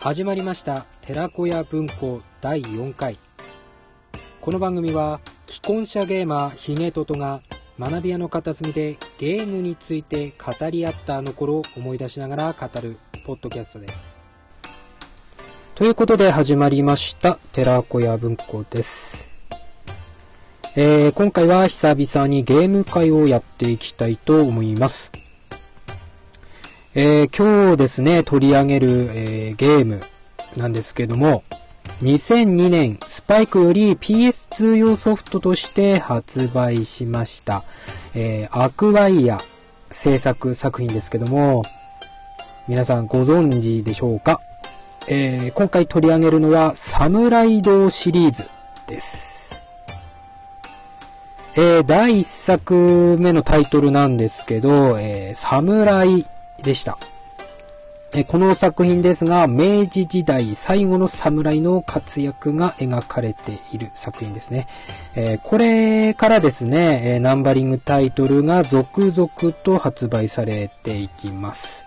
始まりました寺子屋文庫第4回。この番組は既婚者ゲーマーヒゲトトが学び屋の片隅でゲームについて語り合ったあの頃を思い出しながら語るポッドキャストです。ということで始まりました寺子屋文庫です。えー、今回は久々にゲーム会をやっていきたいと思います。えー、今日ですね、取り上げる、えー、ゲームなんですけども、2002年、スパイクより PS2 用ソフトとして発売しました。えー、アクワイア制作作品ですけども、皆さんご存知でしょうか？えー、今回取り上げるのは、サムライドシリーズです。えー、第1作目のタイトルなんですけど、えー、サムライでした。この作品ですが、明治時代最後の侍の活躍が描かれている作品ですね。えこれからですね、ナンバリングタイトルが続々と発売されていきます。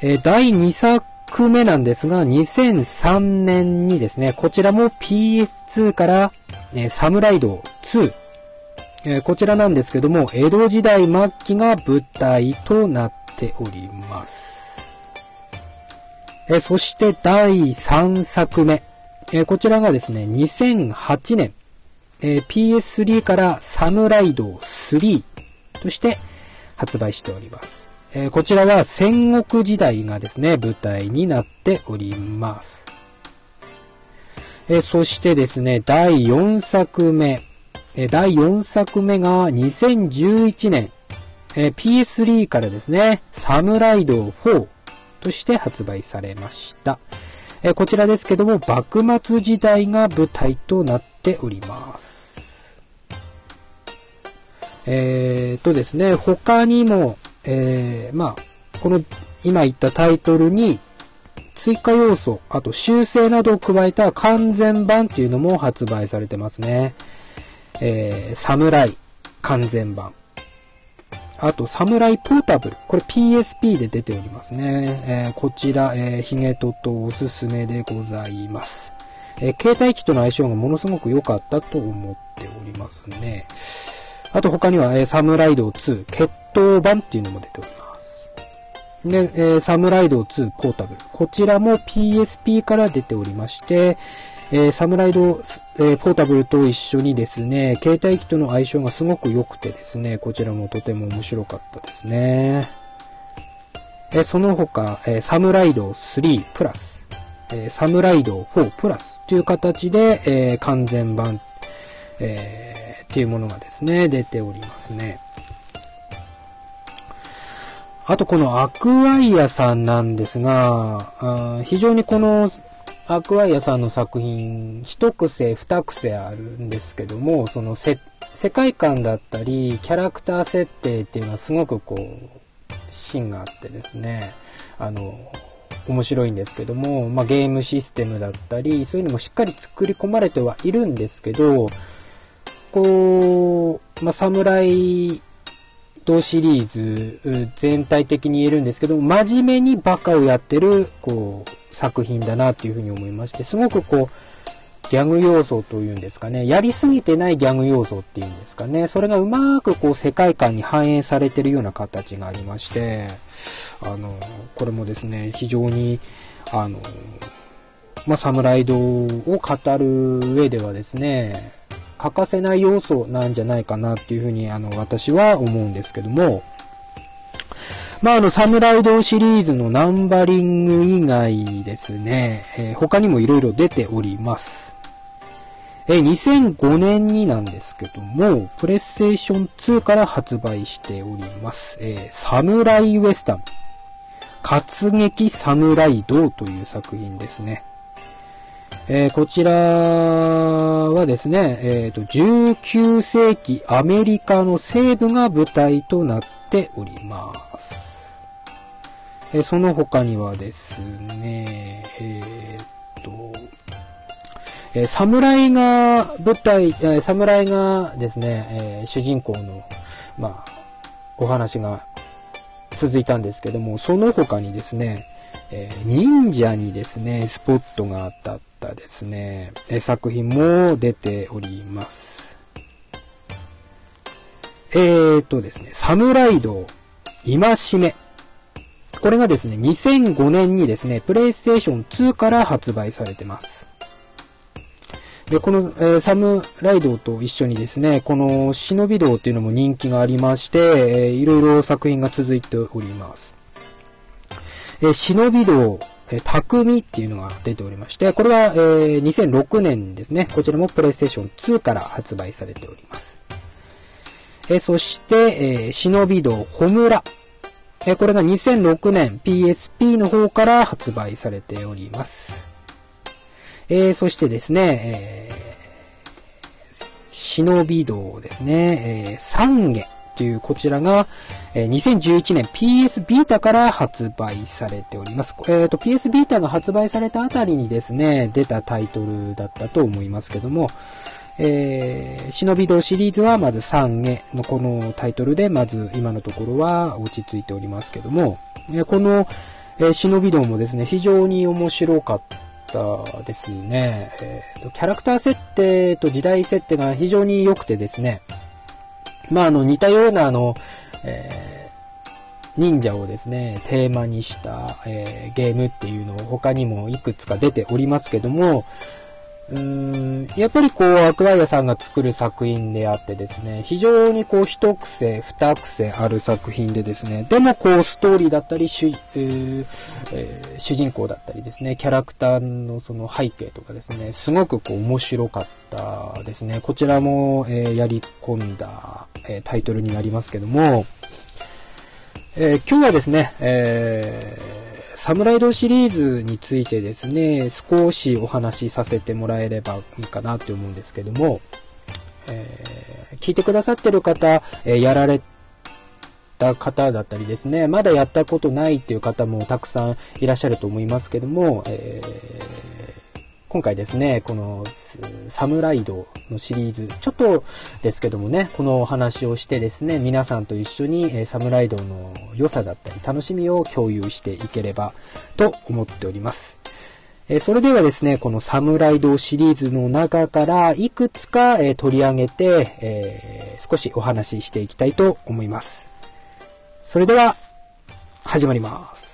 え第2作目なんですが、2003年にですね、こちらも PS2 から、えサムライド2えー、こちらなんですけども、江戸時代末期が舞台となっております。えー、そして第3作目。えー、こちらがですね、2008年、え PS3 からサムライド3として発売しております。えこちらは戦国時代がですね、舞台になっております。えそしてですね、第4作目。え第4作目が2011年、え PS3 からですね、サムライド4として発売されました。えこちらですけども、幕末時代が舞台となっております。えー、とですね、他にも、えー、まあ、この今言ったタイトルに追加要素、あと修正などを加えた完全版っていうのも発売されてますね。えー、サムライ完全版。あと、サムライポータブル。これ PSP で出ておりますね。えー、こちら、えー、ヒゲトとおすすめでございます。えー、携帯機との相性がものすごく良かったと思っておりますね。あと他には、えー、サムライド2決闘版っていうのも出ております。で、えー、サムライド2ポータブル。こちらも PSP から出ておりまして、えー、サムライド、えー、ポータブルと一緒にですね、携帯機との相性がすごく良くてですね、こちらもとても面白かったですね。え、その他、え、サムライド3プラス、え、サムライド4プラスという形で、え、完全版、えー、っていうものがですね、出ておりますね。あとこのアクアイアさんなんですが、あ非常にこのアークアイアさんの作品、一癖二癖あるんですけども、その世界観だったり、キャラクター設定っていうのはすごくこう、芯があってですね、あの、面白いんですけども、まあ、ゲームシステムだったり、そういうのもしっかり作り込まれてはいるんですけど、こう、まあ、サムライドシリーズ全体的に言えるんですけど、真面目にバカをやってる、こう、作品だなっていうふうに思いまして、すごくこう、ギャグ要素というんですかね、やりすぎてないギャグ要素っていうんですかね、それがうまくこう世界観に反映されてるような形がありまして、あの、これもですね、非常に、あの、まあ、サムライドを語る上ではですね、欠かせない要素なんじゃないかなっていうふうに、あの、私は思うんですけども、まあ、あの、サムライドシリーズのナンバリング以外ですね、えー、他にも色々出ております。えー、2005年になんですけども、プレイステーション2から発売しております。えー、サムライウエスタン。活劇サムライドという作品ですね。えー、こちらはですね、えっ、ー、と、19世紀アメリカの西部が舞台となっております。えその他にはですね、え、っと、え侍が舞台、え侍がですね、え主人公の、まあ、お話が続いたんですけども、その他にですね、え、忍者にですね、スポットが当たったですね、え作品も出ております。えーとですね、サムライド、今しめ。これがですね、2005年にですね、プレイステーション2から発売されてます。で、この、えー、サムライドと一緒にですね、この忍び道っていうのも人気がありまして、えー、いろいろ作品が続いております。えー、忍び道、えー、匠っていうのが出ておりまして、これは、えー、2006年ですね。こちらもプレイステーション2から発売されております。えー、そして、えー、忍び道、ホムラ。えー、これが2006年 PSP の方から発売されております。えー、そしてですね、えー、忍び道ですね、えー、三下というこちらが、えー、2011年 PS ビータから発売されております。えっ、ー、と、PS ビータが発売されたあたりにですね、出たタイトルだったと思いますけども、えー、忍び道シリーズはまず3下のこのタイトルで、まず今のところは落ち着いておりますけども、えこの、えー、忍び道もですね、非常に面白かったですね。えーと、キャラクター設定と時代設定が非常に良くてですね、まあ、あの、似たような、あの、えー、忍者をですね、テーマにした、えー、ゲームっていうのを他にもいくつか出ておりますけども、うーん、やっぱりこう、アクアイアさんが作る作品であってですね、非常にこう、一癖、二癖ある作品でですね、でもこう、ストーリーだったり、主、えー、主人公だったりですね、キャラクターのその背景とかですね、すごくこう、面白かったですね。こちらも、えー、やり込んだ、え、タイトルになりますけども、え、今日はですね、えーサムライドシリーズについてですね、少しお話しさせてもらえればいいかなって思うんですけども、えー、聞いてくださってる方、えー、やられた方だったりですね、まだやったことないっていう方もたくさんいらっしゃると思いますけども、え今回ですね、このサムライドのシリーズ、ちょっとですけどもね、このお話をしてですね、皆さんと一緒にサムライドの良さだったり楽しみを共有していければと思っております。えそれではですね、このサムライドシリーズの中からいくつか、え取り上げて、え、少しお話ししていきたいと思います。それでは、始まります。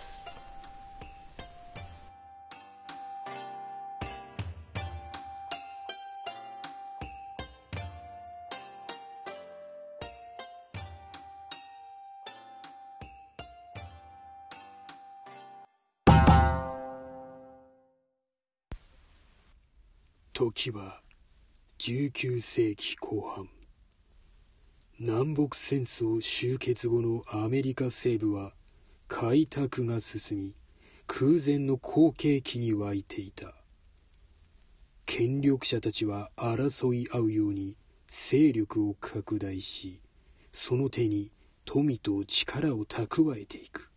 時は19世紀後半。南北戦争終結後のアメリカ西部は開拓が進み空前の好景気に沸いていた。権力者たちは争い合うように勢力を拡大しその手に富と力を蓄えていく。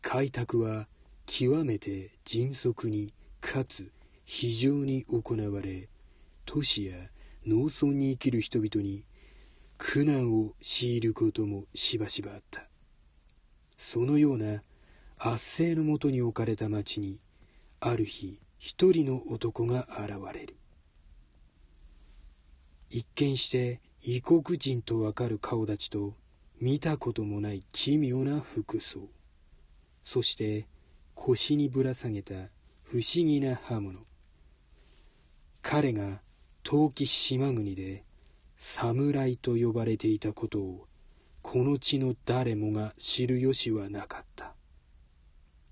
開拓は極めて迅速にかつ非常に行われ都市や農村に生きる人々に苦難を強いることもしばしばあった。そのような圧政のもとに置かれた町にある日一人の男が現れる。一見して異国人とわかる顔立ちと見たこともない奇妙な服装。そして腰にぶら下げた不思議な刃物。彼が陶器島国で侍と呼ばれていたことをこの地の誰もが知る由はなかった。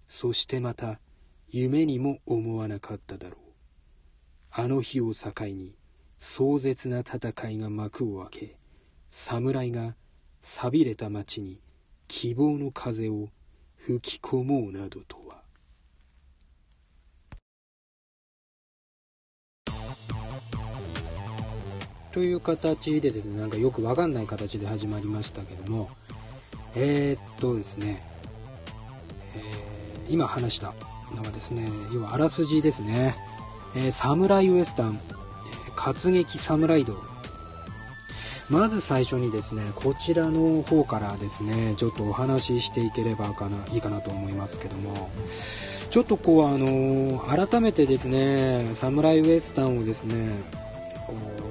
そしてまた夢にも思わなかっただろう。あの日を境に壮絶な戦いが幕を開け侍が寂れた町に希望の風を吹き込もうなどと。という形でですね、なんかよくわかんない形で始まりましたけども、えー、っとですね、えー、今話したのがですね、要はあらすじですね、えー、サムライウエスタン、え、活劇サムライド。まず最初にですねこちらの方からですねちょっとお話ししていければかないいかなと思いますけどもちょっとこうあの改めてですねサムライウエスタンをですねこう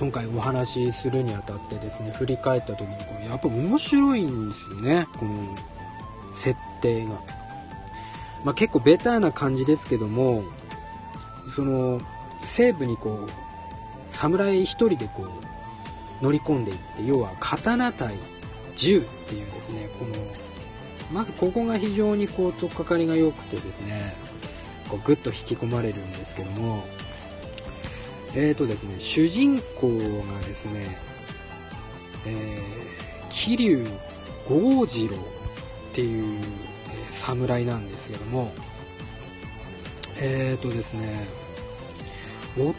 今回お話しするにあたってですね振り返った時にこうやっぱ面白いんですよね。この設定が、まあ、結構ベターな感じですけどもその西部にこう侍一人でこう乗り込んでいって要は刀対銃っていうですねこのまずここが非常にこう取っかかりが良くてですねこうグッと引き込まれるんですけどもえーとですね主人公がですね、えー、桐生剛次郎っていう、えー、侍なんですけどもえーとですねお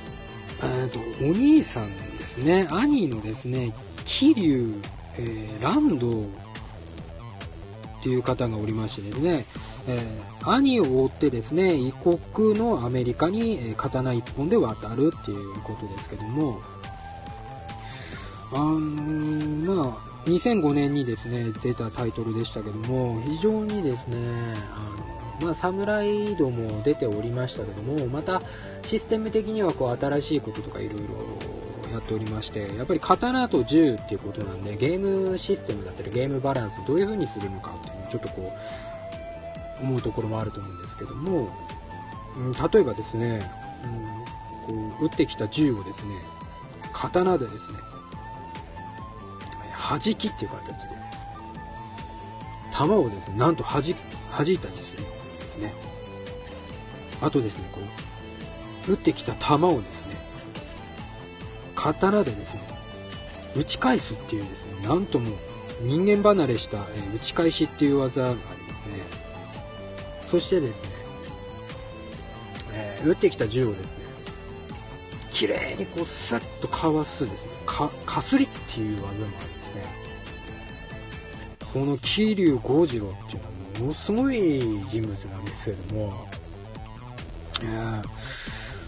えーと、お兄さんですね、兄のですね、桐生、えー、蘭道っていう方がおりましてですね、えー、兄を追ってですね、異国のアメリカに、刀一本で渡るっていうことですけども、あのー、まあ、2005年にですね、出たタイトルでしたけども、非常にですね、あのまあ、サムライドも出ておりましたけども、またシステム的にはこう新しいこととかいろいろやっておりまして、やっぱり刀と銃っていうことなんで、ゲームシステムだったりゲームバランスどういう風にするのかっていうのをちょっとこう、思うところもあると思うんですけども、うん、例えばですね、うん、こう撃ってきた銃をですね、刀でですね、弾きっていう形で、弾をですね、なんと弾弾いたりするんです。ねあとですねこう打ってきた球をですね刀でですね打ち返すっていうですねなんとも人間離れした、え打ち返しっていう技がありますねそしてですね、えー、打ってきた銃をですね綺麗にこうスッとかわすですねかかすりっていう技もあるんですねこの桐生剛次郎っていうのはものすごい人物なんですけども、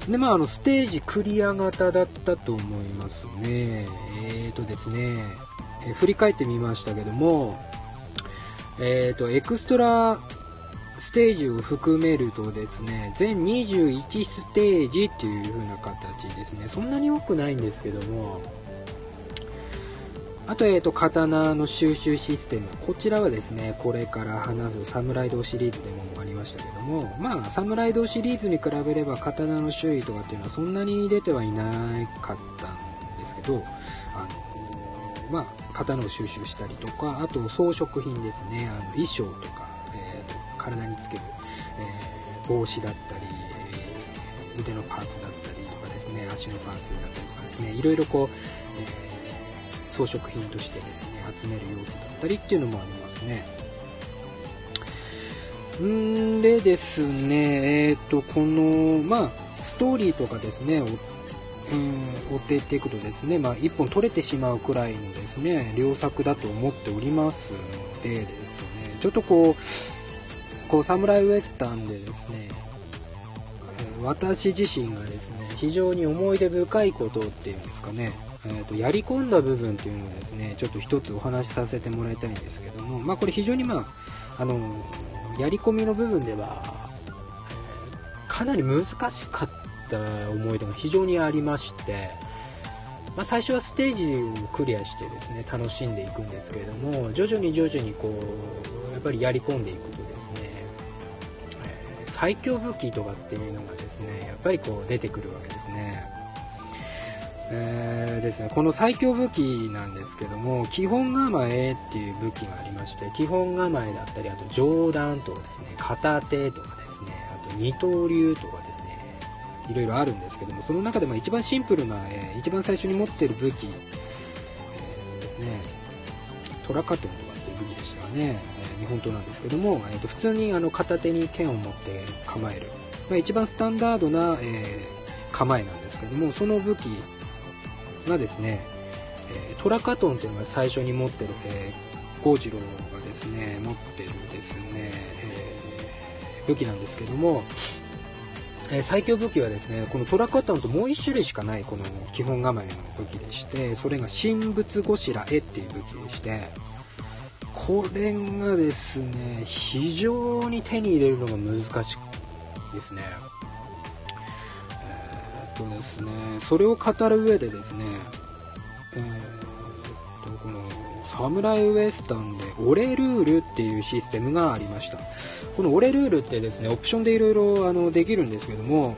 で、まあ、あの、ステージクリア型だったと思いますね。えーとですね、えー、振り返ってみましたけども、えーと、エクストラステージを含めるとですね、全21ステージっていう風な形ですね。そんなに多くないんですけども、あと、えっ、ー、と、刀の収集システム。こちらはですね、これから話すサムライドシリーズでもありましたけども、まあ、サムライドシリーズに比べれば刀の種類とかっていうのはそんなに出てはいなかったんですけど、あの、まあ、刀を収集したりとか、あと装飾品ですね、あの衣装とか、体につける、えー、帽子だったり、腕のパーツだったりとかですね、足のパーツだったりとかですね、いろいろこう、えー装飾品としてですね、集める要素だったりっていうのもありますね。んでですね、えっ、と、この、まあ、ストーリーとかですねうん、追っていっていくとですね、まあ、1本取れてしまうくらいのですね、良作だと思っておりますのでですね、ちょっとこう、こう、サムライウエスタンでですね、私自身がですね、非常に思い出深いことっていうんですかね、えーと、やり込んだ部分というのをですねちょっと一つお話しさせてもらいたいんですけども、まあ、これ非常に、まあ、あのやり込みの部分では、かなり難しかった思い出が非常にありまして、まあ、最初はステージをクリアしてですね楽しんでいくんですけれども徐々に徐々にこうやっぱりやり込んでいくとですね、最強武器とかっていうのがですねやっぱりこう出てくるわけですね。えー、ですね、この最強武器なんですけども基本構えっていう武器がありまして基本構えだったりあと上段とかですね片手とかですねあと二刀流とかですねいろいろあるんですけどもその中でも一番シンプルな、えー、一番最初に持ってる武器、えー、ですねトラカトンとかっていう武器でしたがね、日本刀なんですけども、えー、と普通にあの片手に剣を持って構える、まあ、一番スタンダードな、え構えなんですけどもその武器がですね、えトラカトンというのが最初に持ってる、えー、ゴージロがですね、持ってるですね、え、武器なんですけども、え、最強武器はですねこのトラックアタウンともう1種類しかないこの基本構えの武器でしてそれが神仏ごしらえっていう武器でしてこれがですね非常に手に入れるのが難しいですね。えー、っとですねそれを語る上でですねえー、っとこのサムライウエスタンでオレルールっていうシステムがありました。このオレルールってですねオプションでいろいろできるんですけども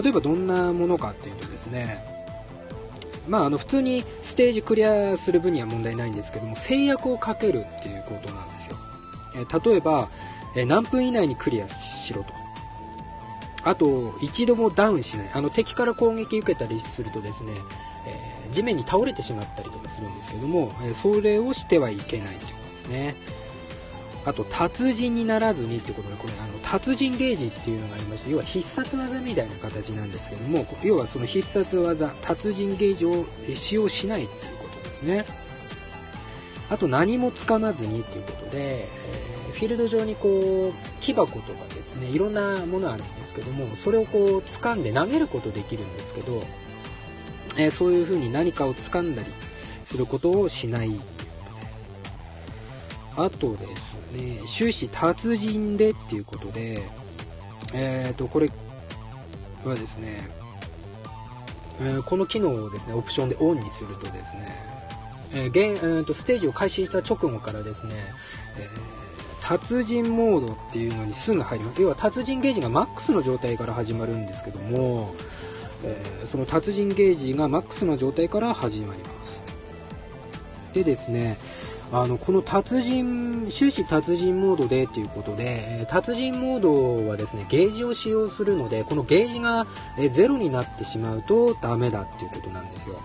例えばどんなものかっていうとですねまあ、あの普通にステージクリアする分には問題ないんですけども制約をかけるっていうことなんですよ、えー、例えば、えー、何分以内にクリアしろと。あと一度もダウンしない。あの敵から攻撃受けたりするとですね、えー、地面に倒れてしまったりとかするんですけども、えそれをしてはいけないということですね。あと達人にならずにってことでこれあの達人ゲージっていうのがありまして要は必殺技みたいな形なんですけども要はその必殺技達人ゲージを使用しないっていうことですね。あと何もつかまずにっていうことで、えー、フィールド上にこう木箱とかですねいろんなものあるんですけどもそれをこう掴んで投げることできるんですけど、えー、そういう風に何かを掴んだりすることをしないあとですね、終始達人でっていうことで、えっ、ー、と、これはですね、えー、この機能をですね、オプションでオンにするとですね、えー、ゲーとステージを開始した直後からですね、え達人モードっていうのにすぐ入ります。要は達人ゲージがマックスの状態から始まるんですけども、えその達人ゲージがマックスの状態から始まります。でですね、あのこの達人終始達人モードでっていうことで達人モードはですねゲージを使用するのでこのゲージがゼロになってしまうとダメだっていうことなんですよ。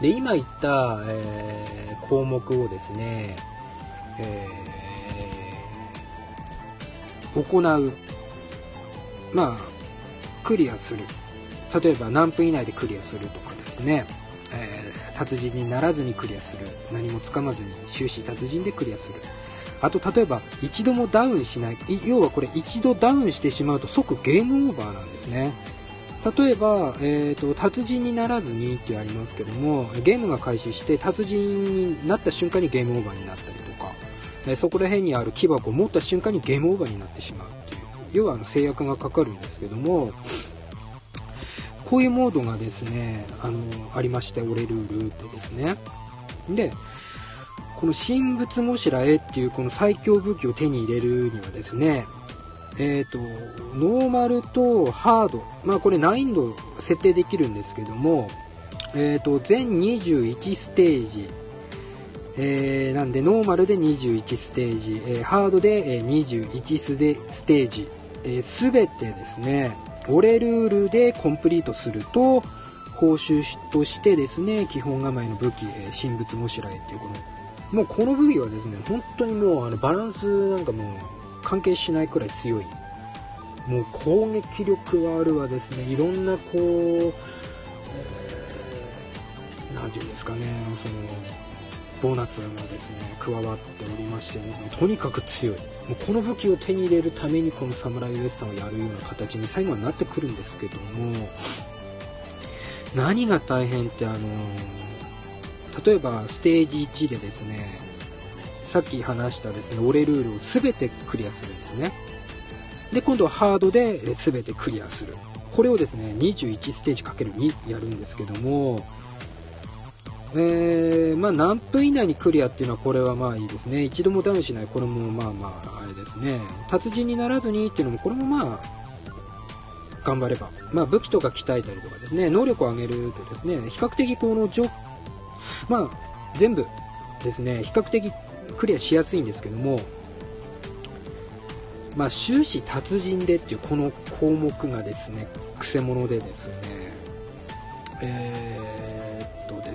で今言った、えー、項目をですね、えー、行うまあクリアする。例えば何分以内でクリアするとかですね。えー、達人にならずにクリアする。何もつかまずに終始達人でクリアする。あと例えば一度もダウンしない。要はこれ一度ダウンしてしまうと即ゲームオーバーなんですね。例えば、えーと、達人にならずにってありますけどもゲームが開始して達人になった瞬間にゲームオーバーになったりとか、えー、そこら辺にある木箱を持った瞬間にゲームオーバーになってしまうっていう。要はあの制約がかかるんですけどもこういうモードがですね、あの、ありまして、オレルールってですね。で、この神仏もしらえっていうこの最強武器を手に入れるにはですね、えっ、ー、と、ノーマルとハード、まあこれ難易度設定できるんですけども、えっ、ー、と、全21ステージ、えー、なんでノーマルで21ステージ、え、ハードで21ステージ、す、え、べ、てですね、俺ルールでコンプリートすると報酬としてですね基本構えの武器え神仏もしらえっていうこのもうこの武器はですね本当にもうあのバランスなんかもう関係しないくらい強い。もう攻撃力はあるわですねいろんなこう、えー、ていうんですかねそのボーナスがですね加わっておりましてですねとにかく強い。もうこの武器を手に入れるためにこのサムライウエスタンをやるような形に最後はなってくるんですけども何が大変ってあの例えばステージ1でですねさっき話したですねオレルールを全てクリアするんですね。で今度はハードで全てクリアする。これをですね21ステージ ×2 やるんですけどもえー、まあ、何分以内にクリアっていうのはこれはまあいいですね。一度もダウンしない。これもまあまあ、あれですね。達人にならずにっていうのも、これもまあ、頑張れば。まあ、武器とか鍛えたりとかですね、能力を上げるとですね、比較的この、まあ、全部ですね、比較的クリアしやすいんですけども、まあ、終始達人でっていうこの項目がですね、くせ者でですね、えー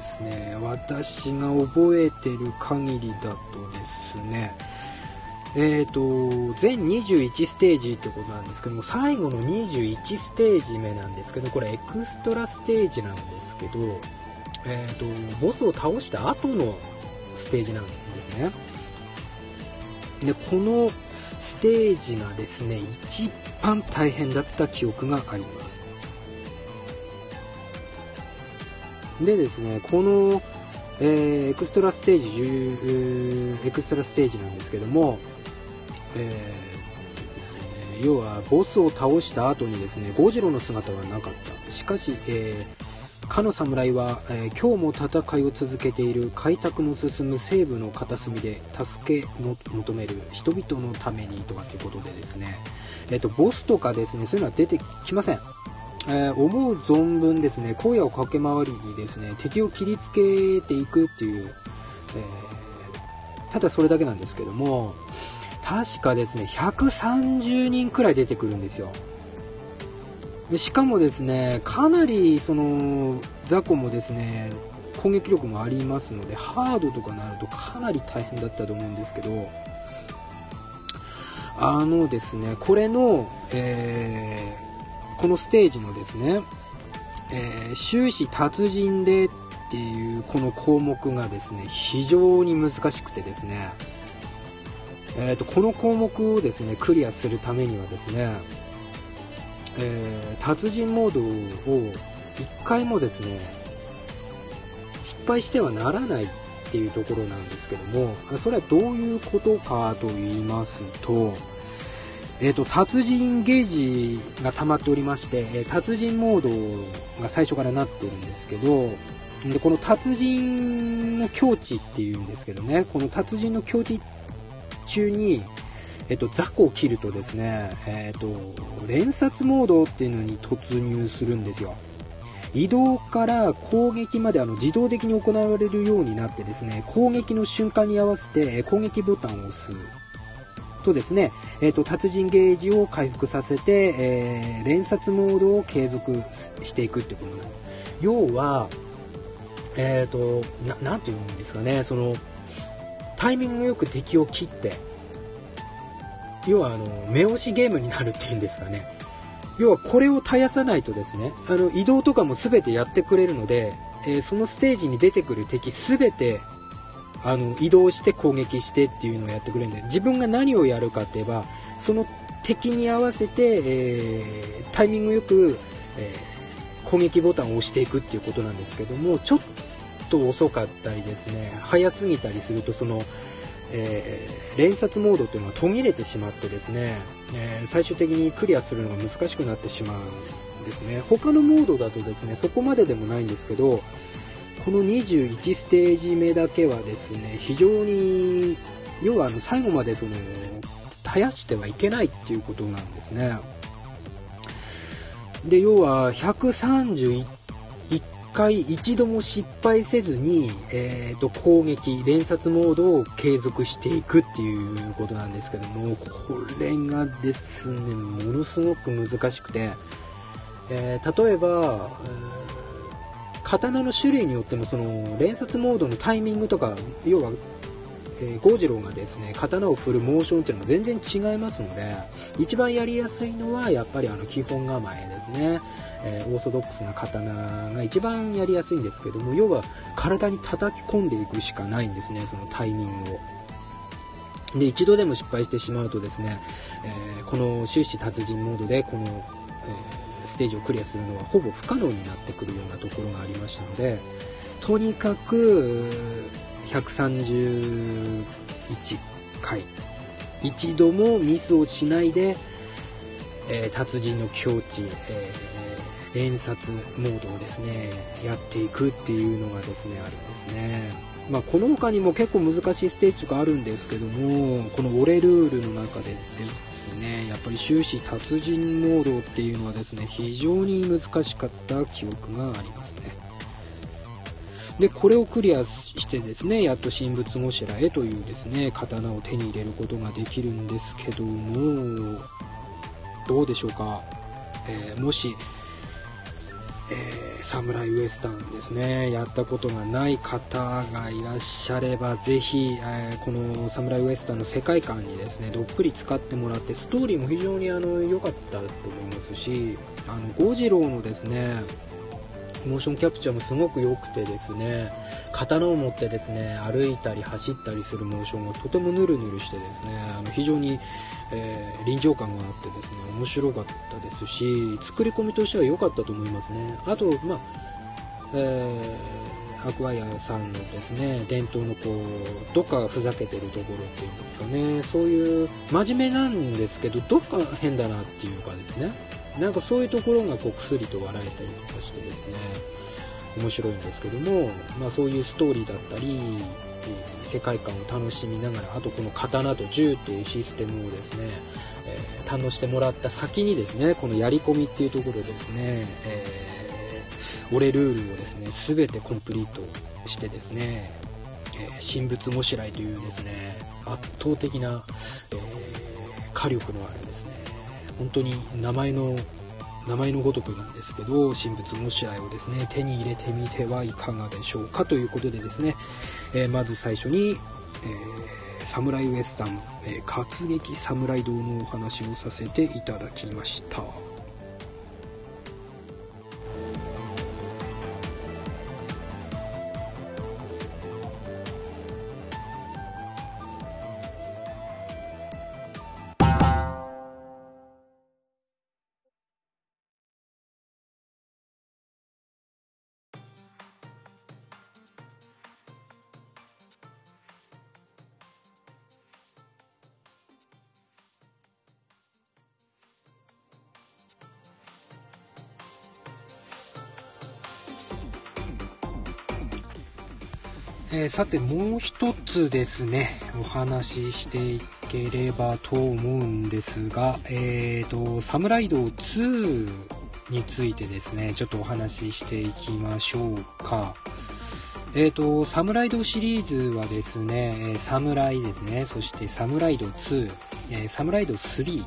ですね私が覚えてる限りだとですねえーと、全21ステージってことなんですけども最後の21ステージ目なんですけどこれエクストラステージなんですけど、えーと、ボスを倒した後のステージなんですね。でこのステージがですね一番大変だった記憶があります。でですねこの、えー、エクストラステージ、えー、エクストラステージなんですけども、えー、ですね、要はボスを倒した後にですねゴジロの姿はなかったしかし、えーかの侍は、えー、今日も戦いを続けている開拓の進む西部の片隅で助け求める人々のためにとかっていうことでですね、えっ、ー、と、ボスとかですね、そういうのは出てきません。えー、思う存分ですね、荒野を駆け回りにですね、敵を切りつけていくっていう、えただそれだけなんですけども、確かですね、130人くらい出てくるんですよ。でしかもですねかなりその雑魚もですね攻撃力もありますのでハードとかなるとかなり大変だったと思うんですけどあのですねこれの、えー、このステージのですね、えー、終始達人でっていうこの項目がですね非常に難しくてですねえーとこの項目をですねクリアするためにはですねえー、達人モードを1回もですね失敗してはならないっていうところなんですけどもそれはどういうことかと言いますと,、えーと、達人ゲージが溜まっておりまして達人モードが最初からなってるんですけどでこの達人の境地っていうんですけどねこの達人の境地中にえっと、雑魚を切るとですね、えっと、連殺モードっていうのに突入するんですよ。移動から攻撃まであの自動的に行われるようになってですね、攻撃の瞬間に合わせて攻撃ボタンを押すとですね、えっ、と、達人ゲージを回復させて、えー、連殺モードを継続していくってことなんです。要は、えっ、と、な、なんていうんですかね、その、タイミングよく敵を切って、要はあの目押しゲームになるっていうんですかね要はこれを絶やさないとですねあの移動とかも全てやってくれるので、えー、そのステージに出てくる敵全てあの移動して攻撃してっていうのをやってくれるんで自分が何をやるかって言えばその敵に合わせて、えー、タイミングよく、えー、攻撃ボタンを押していくっていうことなんですけどもちょっと遅かったりですね早すぎたりするとそのえー、連殺モードというのは途切れてしまってですね、え、最終的にクリアするのが難しくなってしまうんですね。他のモードだとですねそこまででもないんですけどこの21ステージ目だけはですね非常に要はあの最後までその絶やしてはいけないっていうことなんですね。で要は131回一度も失敗せずに、えーと、攻撃連殺モードを継続していくっていうことなんですけどもこれがですねものすごく難しくて、えー、例えば、えー、刀の種類によってもその連殺モードのタイミングとか要はえー、ゴジロがですね刀を振るモーションっていうのも全然違いますので一番やりやすいのはやっぱりあの基本構えですね。えー、オーソドックスな刀が一番やりやすいんですけども要は体に叩き込んでいくしかないんですねそのタイミングを。で一度でも失敗してしまうとですね、えー、この終始達人モードでこの、えー、ステージをクリアするのはほぼ不可能になってくるようなところがありましたのでとにかく131回。一度もミスをしないで、えー、達人の境地、えー連殺モードをですねやっていくっていうのがですねあるんですね。まあ、この他にも結構難しいステージとかあるんですけどもこの「俺ルール」の中でですね。やっぱり終始達人モードっていうのはですね非常に難しかった記憶がありますね。でこれをクリアしてですねやっと神仏もしらへというですね刀を手に入れることができるんですけどもどうでしょうか、えー、もしえー、サムライウエスタンですね、やったことがない方がいらっしゃれば、ぜひ、えー、このサムライウエスタンの世界観にですね、どっぷり使ってもらって、ストーリーも非常にあの良かったと思いますし、あの、ゴジローのですね、モーションキャプチャーもすごく良くてですね刀を持ってですね歩いたり走ったりするモーションがとてもヌルヌルしてですねあの非常に、えー、臨場感があってですね面白かったですし作り込みとしては良かったと思いますね。あとまあ、えー、アクアイアさんのですね伝統のこうどっかふざけてるところっていうんですかね。そういう真面目なんですけどどっか変だなっていうかですね。なんかそういうところがこう薬と笑えたりとかしてですね面白いんですけども、まあ、そういうストーリーだったり世界観を楽しみながらあとこの刀と銃っていうシステムをですね、えー、堪能してもらった先にですねこのやり込みっていうところでですね、えー、俺ルールをですね全てコンプリートしてですね、えー、神仏もしらいというですね圧倒的な、えー、火力のあるですね本当に名前の名前のごとくなんですけど神仏の試合をですね手に入れてみてはいかがでしょうかということでですね、えー、まず最初に、えー、サムライウエスタン、えー、活劇侍堂のお話をさせていただきました。えー、さてもう一つですねお話ししていければと思うんですがえ、ー、とサムライド2についてですねちょっとお話ししていきましょうか。え、ー、とサムライドシリーズはですねサムライですね。そしてサムライド2、え、サムライド3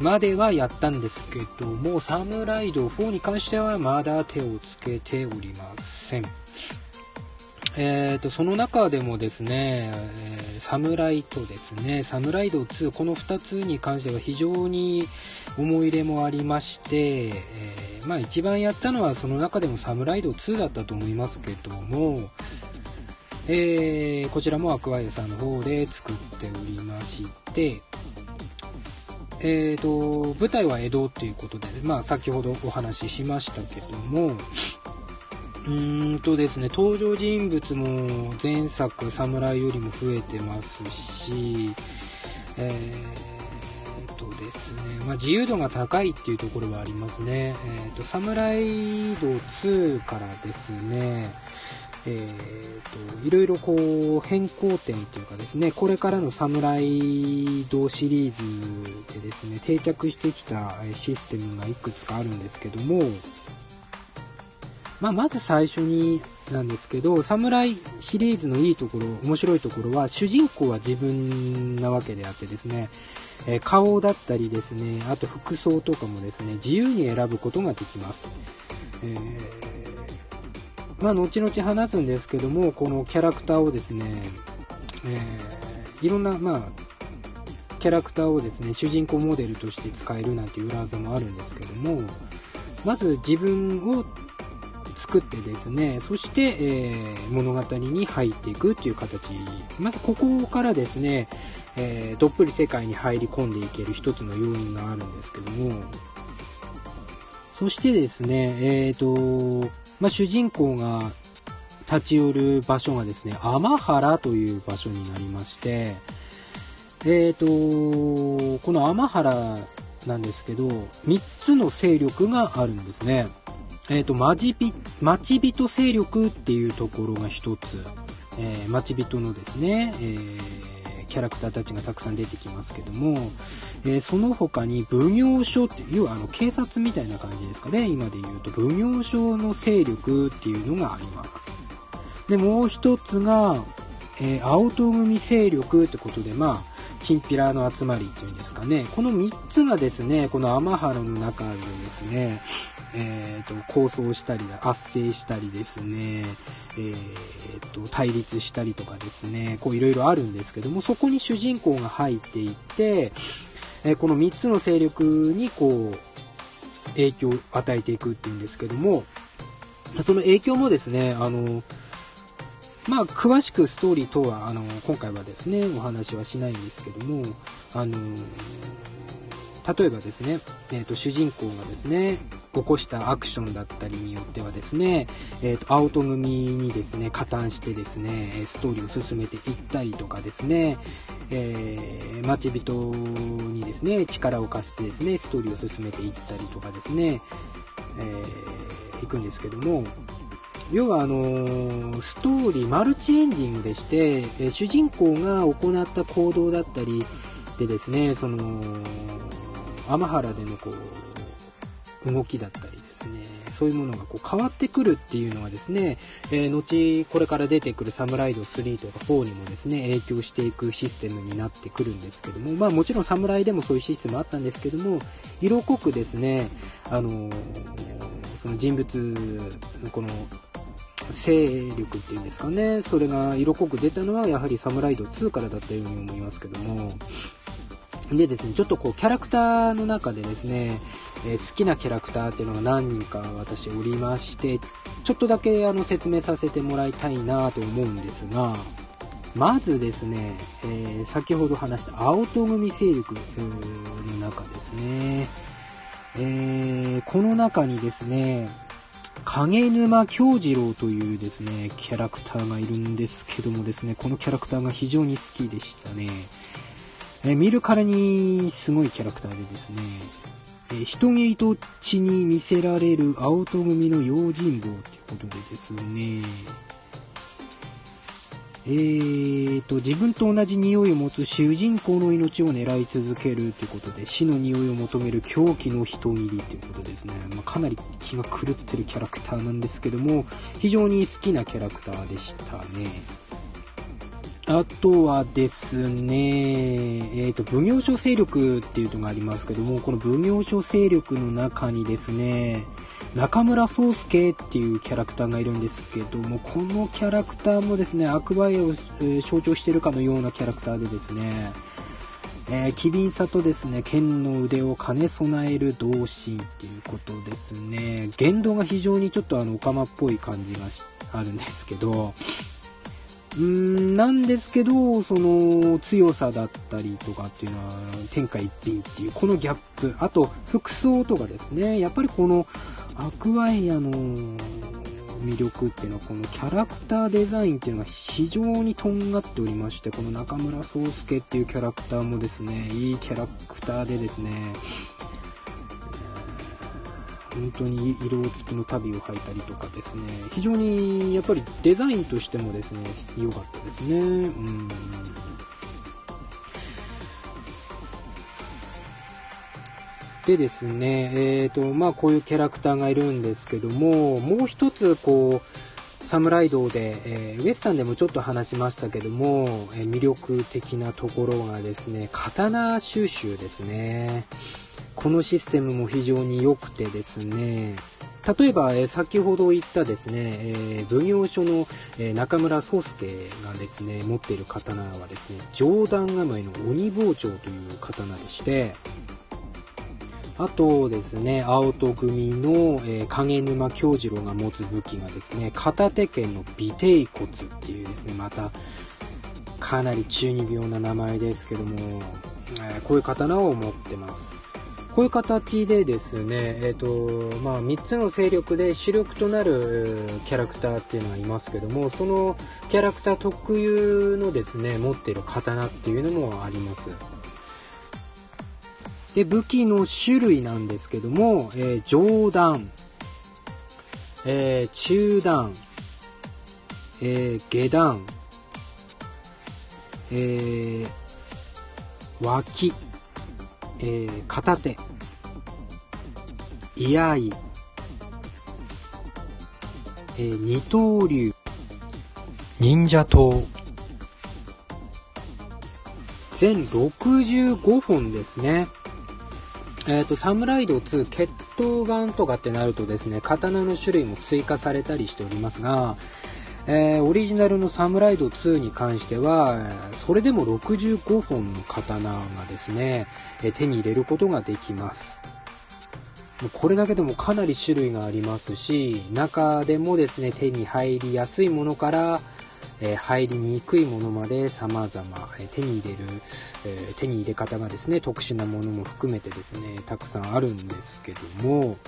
まではやったんですけどもサムライド4に関してはまだ手をつけておりません。えーと、その中でもですね、えー、サムライとですね、サムライド2、この2つに関しては非常に思い入れもありまして、えー、まあ一番やったのはその中でもサムライド2だったと思いますけども、えー、こちらもアクアイアさんの方で作っておりまして、えーと、舞台は江戸っていうことで、まあ先ほどお話ししましたけども、うんとですね、登場人物も前作侍よりも増えてますし、えー、とですね、まあ、自由度が高いっていうところはありますね。えーと、サムライド2からですね、えーと、いろいろこう変更点というかですね、これからのサムライドシリーズでですね、定着してきたシステムがいくつかあるんですけども、まあ、まず最初になんですけど、侍シリーズのいいところ、面白いところは、主人公は自分なわけであってですね、え、顔だったりですね、あと服装とかもですね、自由に選ぶことができます。えー、まあ、後々話すんですけども、このキャラクターをですね、えー、いろんな、まあ、キャラクターをですね、主人公モデルとして使えるなんていう裏技もあるんですけども、まず自分を作ってですね、そして、えー、物語に入っていくっていう形。まずここからですね、えー、どっぷり世界に入り込んでいける一つの要因があるんですけども、そしてですね、えっ、ー、と、まあ、主人公が立ち寄る場所がですね、天原という場所になりまして、えっ、ー、と、この天原なんですけど、3つの勢力があるんですね。えっ、ー、と、まじび、待ち人勢力っていうところが一つ、えー、待ち人のですね、えー、キャラクターたちがたくさん出てきますけども、えー、その他に奉行所っていう、あの、警察みたいな感じですかね、今で言うと、奉行所の勢力っていうのがあります。で、もう一つが、え、青戸組勢力ってことで、まあ、チンピラの集まりっていうんですかね。この3つがですね、この天原の中でですね、えーと、構想したり圧政したりですね、えーと、対立したりとかですね。こういろいろあるんですけどもそこに主人公が入っていって、えー、この3つの勢力にこう影響を与えていくっていうんですけどもその影響もですね、あの、まあ、詳しくストーリー等は、あの、今回はですね、お話はしないんですけども、あの、例えばですね、えっ、ー、と、主人公がですね、起こしたアクションだったりによってはですね、えっ、ー、と、アウト組にですね、加担してですね、ストーリーを進めていったりとかですね、えー、待ち人にですね、力を貸してですね、ストーリーを進めていったりとかですね、えー、いくんですけども、要はあの、ストーリーマルチエンディングでして、え主人公が行った行動だったりでですね、その、天原でのこう、動きだったりですね、そういうものがこう変わってくるっていうのはですね、えー、後これから出てくるサムライド3とか4にもですね、影響していくシステムになってくるんですけども、まあもちろん侍でもそういうシステムあったんですけども、色濃くですね、あの、その人物のこの勢力っていうんですかね、それが色濃く出たのはやはりサムライド2からだったように思いますけども、でですね、ちょっとこうキャラクターの中でですね、えー、好きなキャラクターっていうのが何人か私おりまして、ちょっとだけあの説明させてもらいたいなと思うんですが、まずですね、えー、先ほど話した青戸組勢力の中ですね、えー、この中にですね、影沼京次郎というですね、キャラクターがいるんですけどもですね、このキャラクターが非常に好きでしたね。え見るからにすごいキャラクターでですね、え人斬りと血に見せられる青戸組の用心棒ということでですね、えーと、自分と同じ匂いを持つ主人公の命を狙い続けるということで、死の匂いを求める狂気の人斬りということですね。まあ、かなり気が狂ってるキャラクターなんですけども、非常に好きなキャラクターでしたね。あとはですね、えっ、ー、と、奉行所勢力っていうのがありますけども、この奉行所勢力の中にですね、中村宗介っていうキャラクターがいるんですけども、このキャラクターもですね、悪魔絵を、象徴してるかのようなキャラクターでですね、えー、機敏さとですね、剣の腕を兼ね備える同心っていうことですね、言動が非常にちょっとあの、オカマっぽい感じがあるんですけど、うん、なんですけど、その強さだったりとかっていうのは天下一品っていう、このギャップ。あと、服装とかですね。やっぱりこのアクアイアの魅力っていうのは、このキャラクターデザインっていうのが非常にとんがっておりまして、この中村宗介っていうキャラクターもですね、いいキャラクターでですね、本当に色付きの旅を履いたりとかですね、非常にやっぱりデザインとしてもですね、良かったですね。うんでですね、え、ー、と、まあこういうキャラクターがいるんですけども、もう一つこう、サムライドで、えー、ウエスタンでもちょっと話しましたけども、えー、魅力的なところがですね、刀収集ですね。このシステムも非常に良くてですね、例えば、え先ほど言ったですね、えー、奉行所の、えー、中村宗介がですね、持っている刀はですね、上段構えの鬼包丁という刀でして、あとですね、青戸組の、えー、影沼京次郎が持つ武器がですね、片手剣の尾低骨っていうですね、また、かなり中二病な名前ですけども、えー、こういう刀を持ってます。こういう形でですね、え、ー、と、まあ、3つの勢力で主力となるキャラクターっていうのがいますけども、そのキャラクター特有のですね、持っている刀っていうのもあります。で、武器の種類なんですけども、えー、上段、えー、中段、えー、下段、えー、脇、えー、片手、居合、えー、二刀流、忍者刀、全65本ですね。えっ、ー、と、サムライド2、決闘眼とかってなるとですね、刀の種類も追加されたりしておりますが、えー、オリジナルのサムライド2に関しては、それでも65本の刀がですね、え手に入れることができます。これだけでもかなり種類がありますし、中でもですね、手に入りやすいものから、えー、入りにくいものまで様々、えー、手に入れる、えー、手に入れ方がですね、特殊なものも含めてですね、たくさんあるんですけども、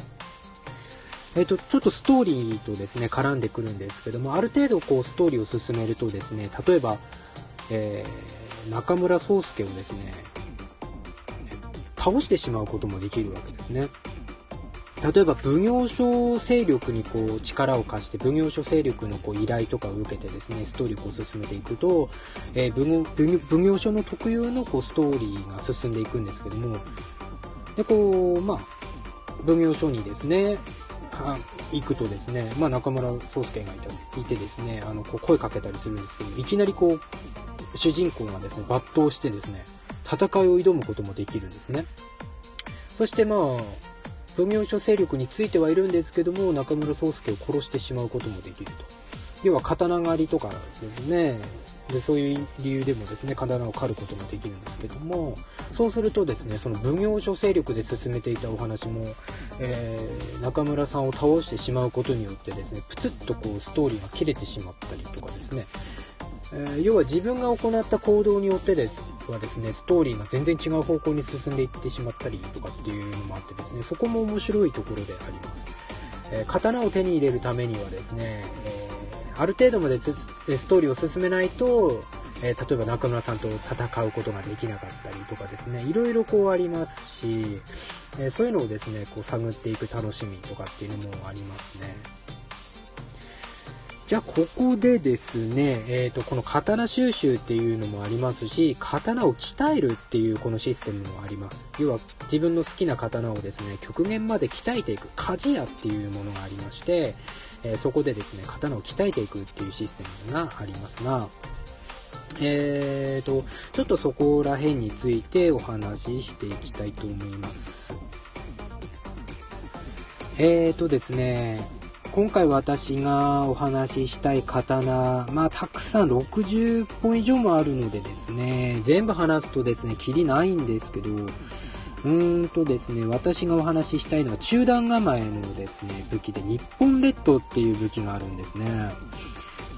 えっ、と、ちょっとストーリーとですね、絡んでくるんですけども、ある程度こう、ストーリーを進めるとですね、例えば、え中村宗介をですね、倒してしまうこともできるわけですね。例えば奉行所勢力にこう力を貸して奉行所勢力のこう依頼とかを受けてですねストーリーを進めていくと、えー、奉行所の特有のこうストーリーが進んでいくんですけどもでこうまあ奉行所にですね行くとですね、まあ、中村宗介がいたいてですねあのこう声かけたりするんですけどいきなりこう主人公がですね抜刀してですね戦いを挑むこともできるんですね。そしてまあ奉行所勢力についてはいるんですけども中村宗介を殺してしまうこともできると。要は刀狩りとかですねでそういう理由でもですね刀を狩ることもできるんですけどもそうするとですねその奉行所勢力で進めていたお話も、えー、中村さんを倒してしまうことによってですねプツッとこうストーリーが切れてしまったりとかですね、えー、要は自分が行った行動によってですはですね、ストーリーが全然違う方向に進んでいってしまったりとかっていうのもあってですね、そこも面白いところであります。えー、刀を手に入れるためにはですね、えー、ある程度までストーリーを進めないと、えー、例えば中村さんと戦うことができなかったりとかですね、いろいろこうありますし、えそういうのをですね、こう探っていく楽しみとかっていうのもありますね。じゃあ、ここでですね、え、ー、と、この刀収集っていうのもありますし、刀を鍛えるっていうこのシステムもあります。要は、自分の好きな刀をですね、極限まで鍛えていく、鍛冶屋っていうものがありまして、え、そこでですね、刀を鍛えていくっていうシステムがありますが、えーと、ちょっとそこら辺についてお話ししていきたいと思います。えーとですね、今回私がお話ししたい刀、まあ、たくさん60本以上もあるのでですね、全部話すとですね、キリないんですけど、うーんとですね、私がお話ししたいのは中段構えのですね、武器で日本列島っていう武器があるんですね。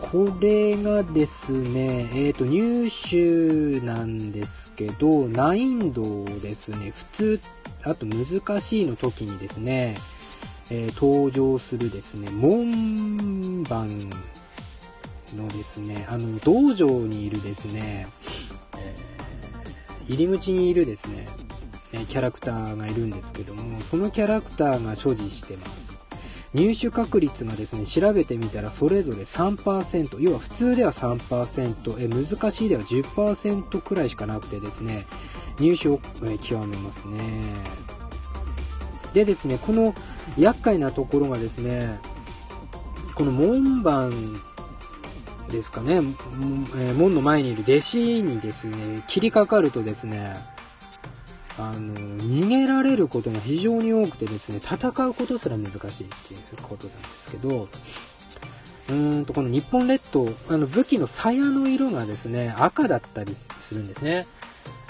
これがですね、えっ、ー、と、入手なんですけど、難易度ですね、普通、あと難しいの時にですね、えー、登場するですね、門番のですね、あの、道場にいるですね、えー、入り口にいるですね、えキャラクターがいるんですけども、そのキャラクターが所持してます。入手確率がですね、調べてみたらそれぞれ3%、要は普通では3%、え難しいでは10%くらいしかなくてですね、入手を、え極めますね。でですね、この厄介なところがですね、この門番ですかね、え門の前にいる弟子にですね、切りかかるとですね、あの、逃げられることが非常に多くてですね、戦うことすら難しいっていうことなんですけど、うーんと、この日本列島、あの武器の鞘の色がですね、赤だったりするんですね。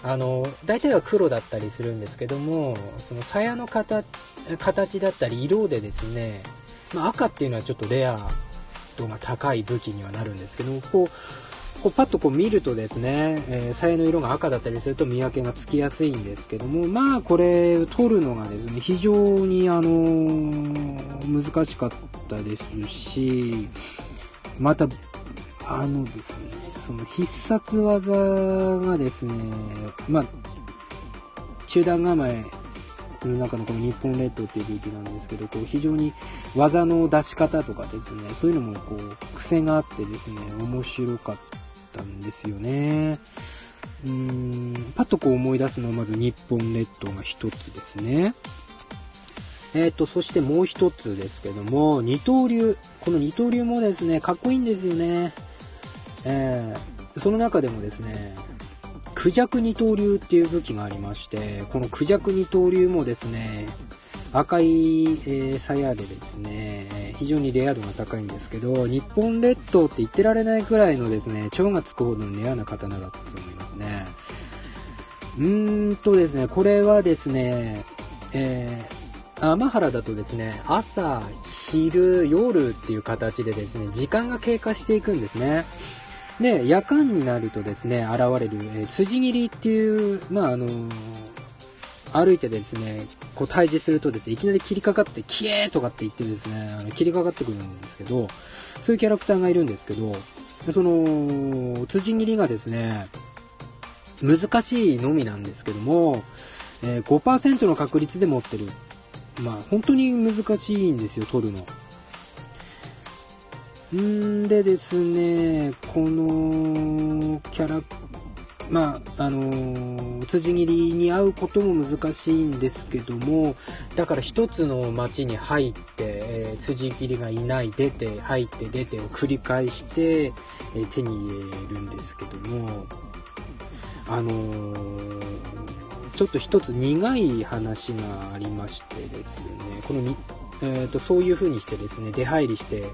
あの、大体は黒だったりするんですけども、その鞘の形だったり色でですね、まあ、赤っていうのはちょっとレア度が高い武器にはなるんですけども、こう、こうパッとこう見るとですね、えー、鞘の色が赤だったりすると見分けがつきやすいんですけども、まあこれ取るのがですね、非常にあのー、難しかったですし、また、あのですね、その必殺技がですね、まあ、中段構えの中のこの日本列島っていう武器なんですけど、こう非常に技の出し方とかですね、そういうのもこう癖があってですね、面白かったんですよね。うーん、パッとこう思い出すのはまず日本列島が一つですね。えっ、ー、と、そしてもう一つですけども、二刀流。この二刀流もですね、かっこいいんですよね。えー、その中でもですね、クジャク二刀流っていう武器がありまして、このクジャク二刀流もですね、赤い、えー、鞘でですね、非常にレア度が高いんですけど、日本列島って言ってられないくらいのですね、蝶がつくほどのレアな刀だったと思いますね。うーんとですね、これはですね、えー天原だとですね、朝、昼、夜っていう形でですね、時間が経過していくんですね。で、夜間になるとですね、現れる、えー、辻切りっていう、まあ、あのー、歩いてですね、こう対峙するとですね、いきなり切りかかって、キエーとかって言ってですね、あの切りかかってくるんですけど、そういうキャラクターがいるんですけど、その、辻切りがですね、難しいのみなんですけども、えー、5%の確率で持ってる。まあ、本当に難しいんですよ、取るの。んでですね、このキャラク、まあ、あのー、辻切りに会うことも難しいんですけども、だから一つの街に入って、えー、辻切りがいない、出て、入って出てを繰り返して、えー、手に入れるんですけども、あのー、ちょっと一つ苦い話がありましてですね、このえーと、そういう風にしてですね、出入りして、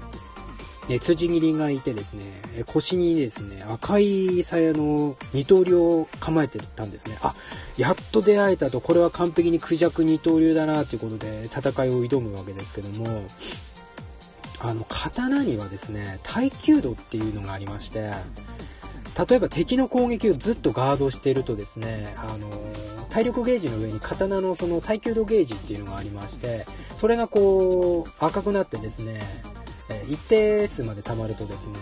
ね、辻切りがいてですね、腰にですね、赤い鞘の二刀流を構えてたんですね。あ、やっと出会えたと、これは完璧にクジャク二刀流だなということで戦いを挑むわけですけども、あの、刀にはですね、耐久度っていうのがありまして、例えば敵の攻撃をずっとガードしているとですね、あの、体力ゲージの上に刀のその耐久度ゲージっていうのがありまして、それがこう赤くなってですね、え一定数まで溜まるとですね、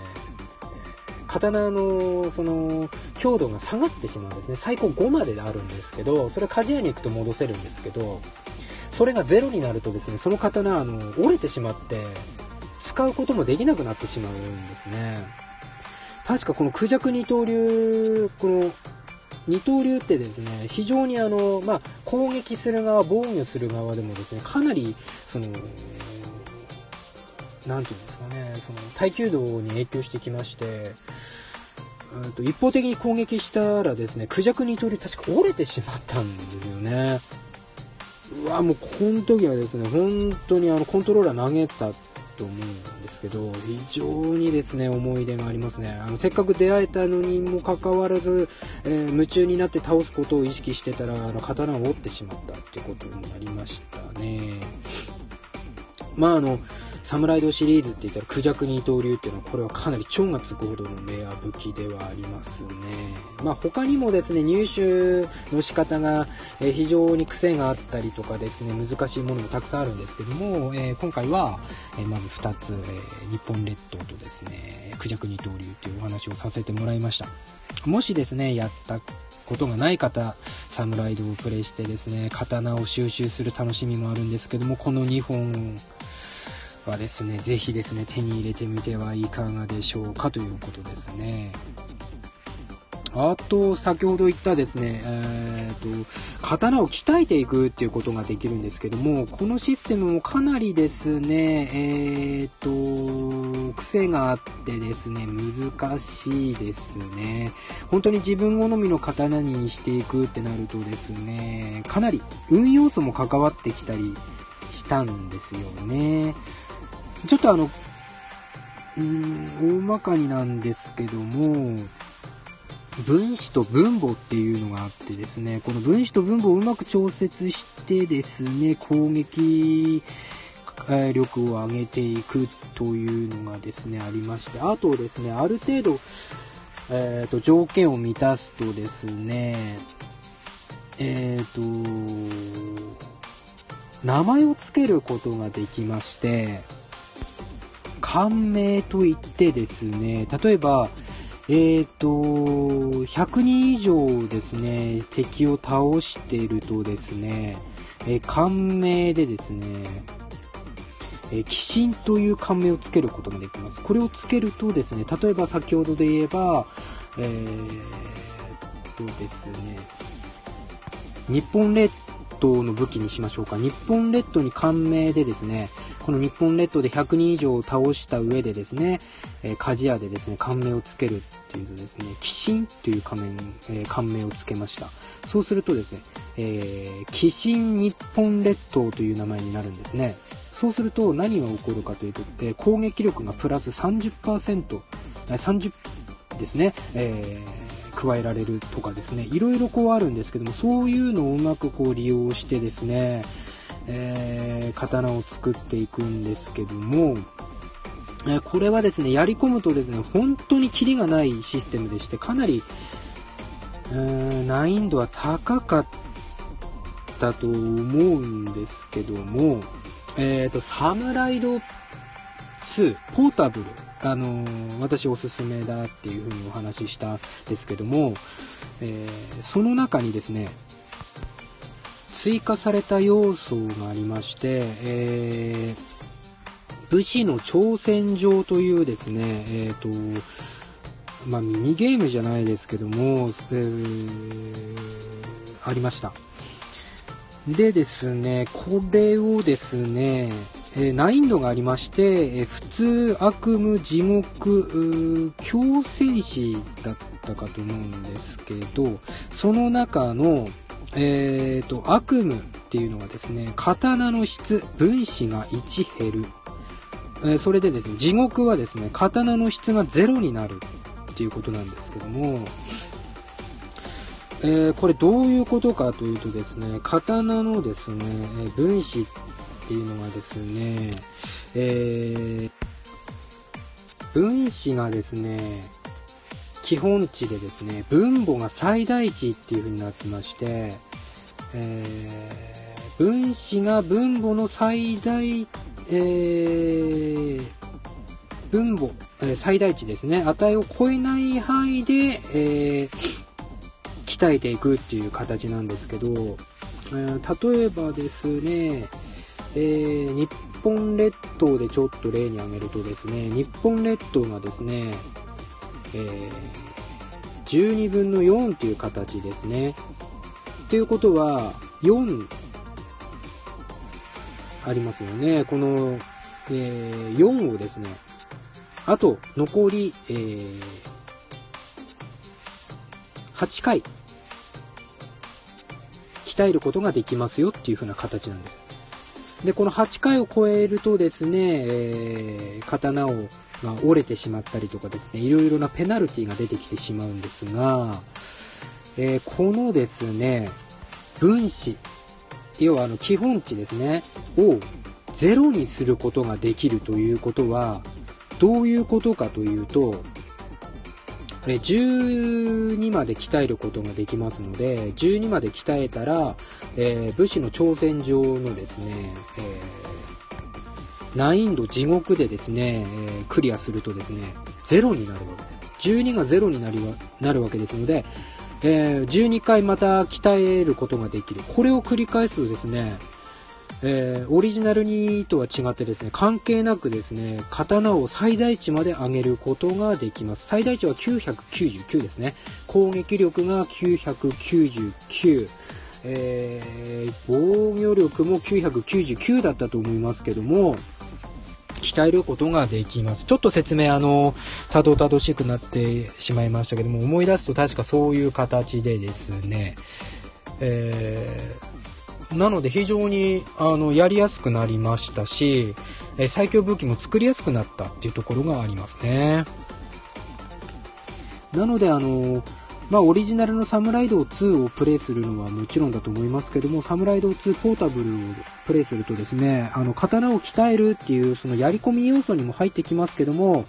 刀のその強度が下がってしまうんですね。最高5まであるんですけど、それ鍛冶屋に行くと戻せるんですけど、それが0になるとですね、その刀、あの、折れてしまって、使うこともできなくなってしまうんですね。確かこのクジャク二刀流、この二刀流ってですね、非常にあの、まあ、攻撃する側、防御する側でもですね、かなり、その、なんていうんですかね、その、耐久度に影響してきまして、うんと一方的に攻撃したらですね、クジャク二刀流確か折れてしまったんですよね。うわ、もうこの時はですね、本当にあの、コントローラー投げたと思うんですけど、非常にですね、思い出がありますね。あの、せっかく出会えたのにもかかわらず、えー、夢中になって倒すことを意識してたら、あの、刀を折ってしまったってことになりましたね。まああの、サムライドシリーズって言ったらクジャク二刀流っていうのはこれはかなり超がつくほどのレア武器ではありますね。まあ他にもですね、入手の仕方が非常に癖があったりとかですね、難しいものもたくさんあるんですけども、えー、今回は、えまず2つ、えー、日本列島とですね、クジャク二刀流っていうお話をさせてもらいました。もしですね、やったことがない方、サムライドをプレイしてですね、刀を収集する楽しみもあるんですけども、この2本はですね、ぜひですね、手に入れてみてはいかがでしょうかということですね。あと、先ほど言ったですね、えー、と、刀を鍛えていくっていうことができるんですけども、このシステムもかなりですね、えー、と、癖があってですね、難しいですね。本当に自分好みの刀にしていくってなるとですね、かなり運要素も関わってきたりしたんですよね。ちょっとあの、うん、大まかになんですけども、分子と分母っていうのがあってですね、この分子と分母をうまく調節してですね、攻撃力を上げていくというのがですね、ありまして、あとですね、ある程度、えっ、ー、と、条件を満たすとですね、えっ、ー、と、名前を付けることができまして、感銘といってですね、例えば、えっ、ー、と、100人以上ですね、敵を倒しているとですね、えー、感銘でですね、えー、鬼神という感銘をつけることができます。これをつけるとですね、例えば先ほどで言えば、えー、とですね、日本列島の武器にしましょうか。日本列島に感銘でですね、この日本列島で100人以上を倒した上でですね、えー、鍛冶屋でですね、感銘をつけるっていうとですね、鬼神という仮面、えー、感銘をつけました。そうするとですね、えー、鬼神日本列島という名前になるんですね。そうすると何が起こるかというと、えー、攻撃力がプラス30%、30ですね、えー、加えられるとかですね、いろいろこうあるんですけども、そういうのをうまくこう利用してですね、えー、刀を作っていくんですけども、えこれはですね、やり込むとですね、本当にキリがないシステムでして、かなり、うーん難易度は高かったと思うんですけども、えっ、ー、と、サムライド2、ポータブル、あのー、私おすすめだっていうふうにお話ししたんですけども、えー、その中にですね、追加された要素がありまして、えー武士の挑戦状というですね、えっ、ー、と、まあ、ミニゲームじゃないですけども、えー、ありました。でですね、これをですね、え、難易度がありまして、え、普通、悪夢、地獄、強制死だったかと思うんですけど、その中の、えーと、悪夢っていうのがですね、刀の質、分子が1減る。えそれでですね、地獄はですね、刀の質がゼロになるっていうことなんですけども、えー、これどういうことかというとですね、刀のですね、分子っていうのがですね、え、分子がですね、基本値でですね、分母が最大値っていう風になってまして、え、分子が分母の最大えー、分母、え、最大値ですね、値を超えない範囲で、えー、鍛えていくっていう形なんですけど、えー、例えばですね、えー、日本列島でちょっと例に挙げるとですね、日本列島がですね、え、12分の4っていう形ですね。ということは、4ありますよね。この、えー、4をですね、あと残り、えー、8回、鍛えることができますよっていう風な形なんです。で、この8回を超えるとですね、えー、刀をが折れてしまったりとかですね、いろいろなペナルティが出てきてしまうんですが、えー、このですね、分子要はあの基本値ですね、を0にすることができるということは、どういうことかというと、12まで鍛えることができますので、12まで鍛えたら、えー、武士の挑戦状のですね、えー、難易度地獄でですね、えー、クリアするとですね、0になるわけです。12が0になりなるわけですので、えー、12回また鍛えることができる。これを繰り返すとですね、えー、オリジナルにとは違ってですね、関係なくですね、刀を最大値まで上げることができます。最大値は999ですね。攻撃力が999。えー、防御力も999だったと思いますけども、鍛えることができます。ちょっと説明、あの、たどたどしくなってしまいましたけども、思い出すと確かそういう形でですね、えー、なので非常に、あの、やりやすくなりましたし、え最強武器も作りやすくなったっていうところがありますね。なので、あの、まあ、オリジナルのサムライド2をプレイするのはもちろんだと思いますけども、サムライド2ポータブルをプレイするとですね、あの、刀を鍛えるっていう、そのやり込み要素にも入ってきますけども、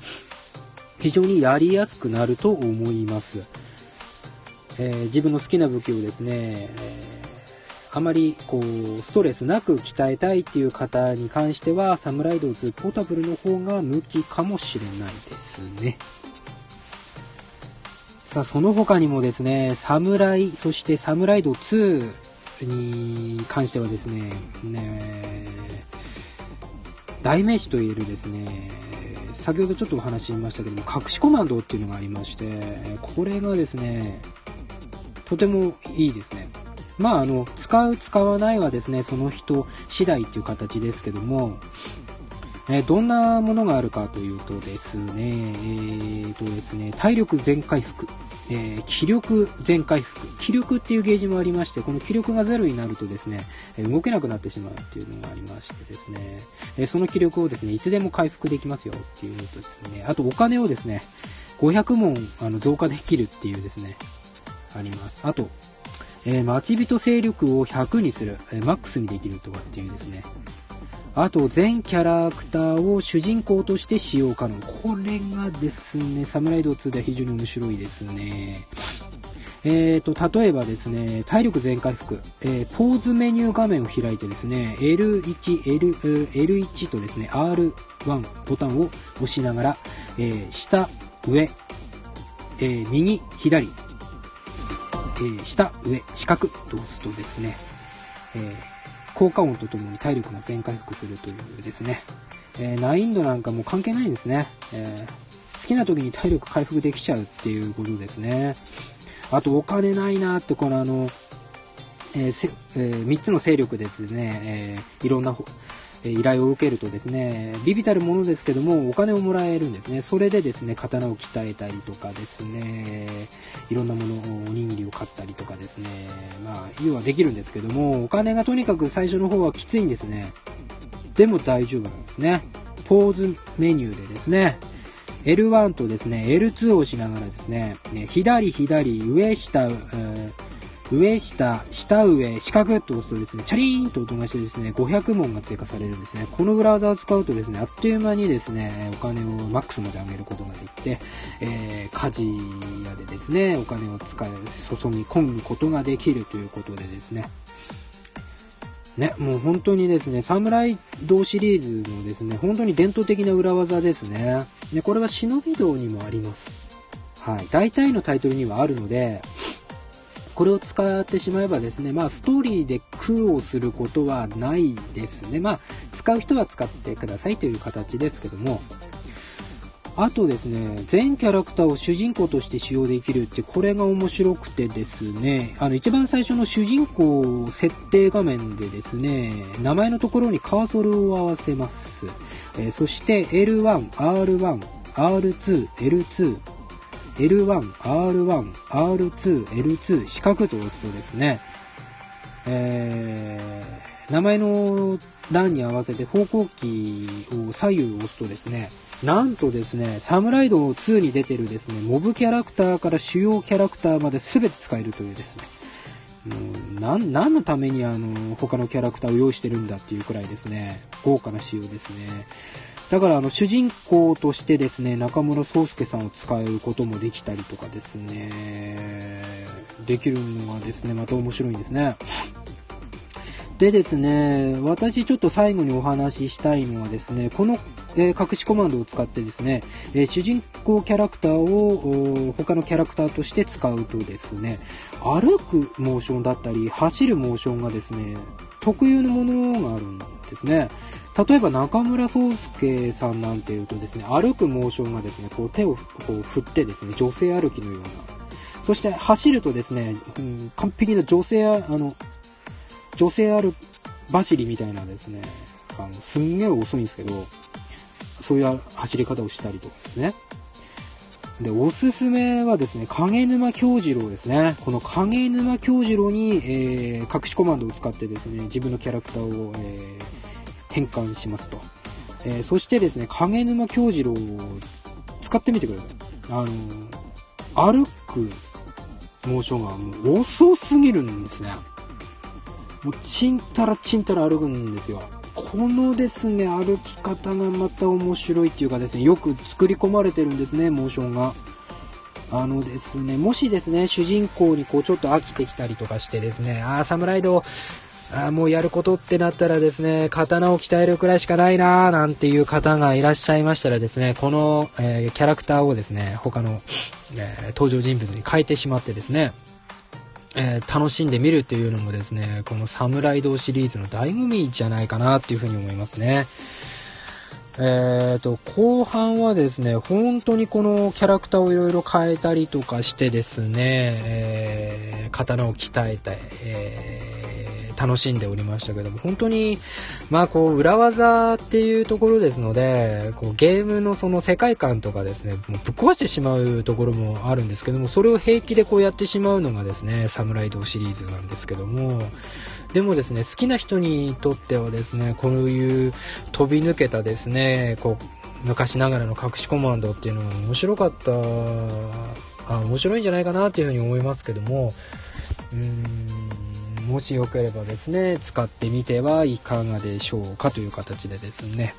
非常にやりやすくなると思います。えー、自分の好きな武器をですね、あまりこう、ストレスなく鍛えたいっていう方に関しては、サムライド2ポータブルの方が向きかもしれないですね。さあ、その他にもですね、サムライ、そしてサムライド2に関してはですね、ね代名詞と言えるですね、先ほどちょっとお話ししましたけども、隠しコマンドっていうのがありまして、これがですね、とてもいいですね。まあ、あの、使う、使わないはですね、その人次第っていう形ですけども、え、どんなものがあるかというとですね、えーとですね、体力全回復、えー、気力全回復、気力っていうゲージもありまして、この気力がゼロになるとですね、動けなくなってしまうっていうのがありましてですね、えその気力をですね、いつでも回復できますよっていうのとですね、あとお金をですね、500問あの増加できるっていうですね、あります。あと、えー、待ち人勢力を100にする、えー、マックスにできるとかっていうですね。あと、全キャラクターを主人公として使用可能。これがですね、サムライド2では非常に面白いですね。えーと、例えばですね、体力全回復、えー、ポーズメニュー画面を開いてですね、L1、L、L1 とですね、R1 ボタンを押しながら、えー、下、上、えー、右、左、え、下、上、四角と押すとですね、えー、効果音とともに体力が全回復するというですね、えー、難易度なんかも関係ないんですね、えー、好きな時に体力回復できちゃうっていうことですね。あとお金ないなって、このあの、えーえー、3つの勢力ですね、えー、いろんな依頼を受けるとですね、ビビたるものですけども、お金をもらえるんですね。それでですね、刀を鍛えたりとかですね、いろんなもの、おにぎりを買ったりとかですね、まあ、要はできるんですけども、お金がとにかく最初の方はきついんですね。でも大丈夫なんですね。ポーズメニューでですね、L1 とですね、L2 をしながらですね、左左、上下、えー上下、下上、四角と押すとですね、チャリーンと音がしてですね、500問が追加されるんですね。このブラウザを使うとですね、あっという間にですね、お金をマックスまで上げることができて、えー、家事屋でですね、お金を使い、注ぎ込むことができるということでですね、ね、もう本当にですね、サムライ道シリーズのですね、本当に伝統的な裏技ですね。で、これは忍び道にもあります。はい。大体のタイトルにはあるので、これを使ってしまえばですね、まあ、ストーリーで苦をすることはないですね。まあ、使う人は使ってくださいという形ですけども、あとですね、全キャラクターを主人公として使用できるって、これが面白くてですね、あの、一番最初の主人公設定画面でですね、名前のところにカーソルを合わせます。えー、そして L1、R1、R2、L2、L1、R1、R2、L2、四角と押すとですね、えー、名前の欄に合わせて方向キーを左右押すとですね、なんとですね、サムライド2に出てるですね、モブキャラクターから主要キャラクターまで全て使えるというですね、もう何何のためにあの他のキャラクターを用意してるんだっていうくらいですね、豪華な仕様ですね。だからあの主人公としてですね、中村宗介さんを使うこともできたりとかですね、できるのがですね、また面白いんですね。でですね、私ちょっと最後にお話ししたいのはですね、この、えー、隠しコマンドを使ってですね、えー、主人公キャラクターを他のキャラクターとして使うとですね、歩くモーションだったり、走るモーションがですね、特有のものがあるんですね。例えば中村宗介さんなんていうとですね、歩くモーションがですね、こう手をこう振ってですね、女性歩きのような。そして走るとですね、うん、完璧な女性、あの、女性歩走りみたいなですね、あの、すんげえ遅いんですけど、そういう走り方をしたりとかですね。で、おすすめはですね、影沼京次郎ですね。この影沼京次郎に、えー、隠しコマンドを使ってですね、自分のキャラクターを、えー変換しますと。えー、そしてですね、影沼京次郎を使ってみてください。あの、歩くモーションがもう遅すぎるんですね。もうちんたらちんたら歩くんですよ。このですね、歩き方がまた面白いっていうかですね、よく作り込まれてるんですね、モーションが。あのですね、もしですね、主人公にこうちょっと飽きてきたりとかしてですね、あー、サムライドあもうやることってなったらですね、刀を鍛えるくらいしかないなーなんていう方がいらっしゃいましたらですね、この、えー、キャラクターをですね、他の、えー、登場人物に変えてしまってですね、えー、楽しんでみるっていうのもですね、このサムライドシリーズの醍醐味じゃないかなっていうふうに思いますね。えーと、後半はですね、本当にこのキャラクターをいろいろ変えたりとかしてですね、えー、刀を鍛えた、えー楽しんでおりましたけども、本当に、まあこう、裏技っていうところですので、こう、ゲームのその世界観とかですね、もうぶっ壊してしまうところもあるんですけども、それを平気でこうやってしまうのがですね、サムライドシリーズなんですけども、でもですね、好きな人にとってはですね、こういう飛び抜けたですね、こう、昔ながらの隠しコマンドっていうのは面白かった、あ、面白いんじゃないかなっていうふうに思いますけども、ううんもしよければですね使ってみてはいかがでしょうかという形でですね、